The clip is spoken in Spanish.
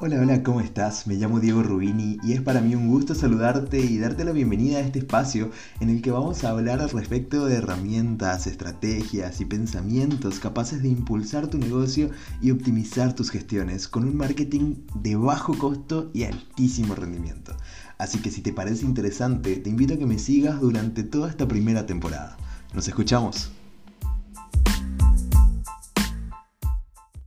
Hola, hola, ¿cómo estás? Me llamo Diego Rubini y es para mí un gusto saludarte y darte la bienvenida a este espacio en el que vamos a hablar al respecto de herramientas, estrategias y pensamientos capaces de impulsar tu negocio y optimizar tus gestiones con un marketing de bajo costo y altísimo rendimiento. Así que si te parece interesante, te invito a que me sigas durante toda esta primera temporada. Nos escuchamos.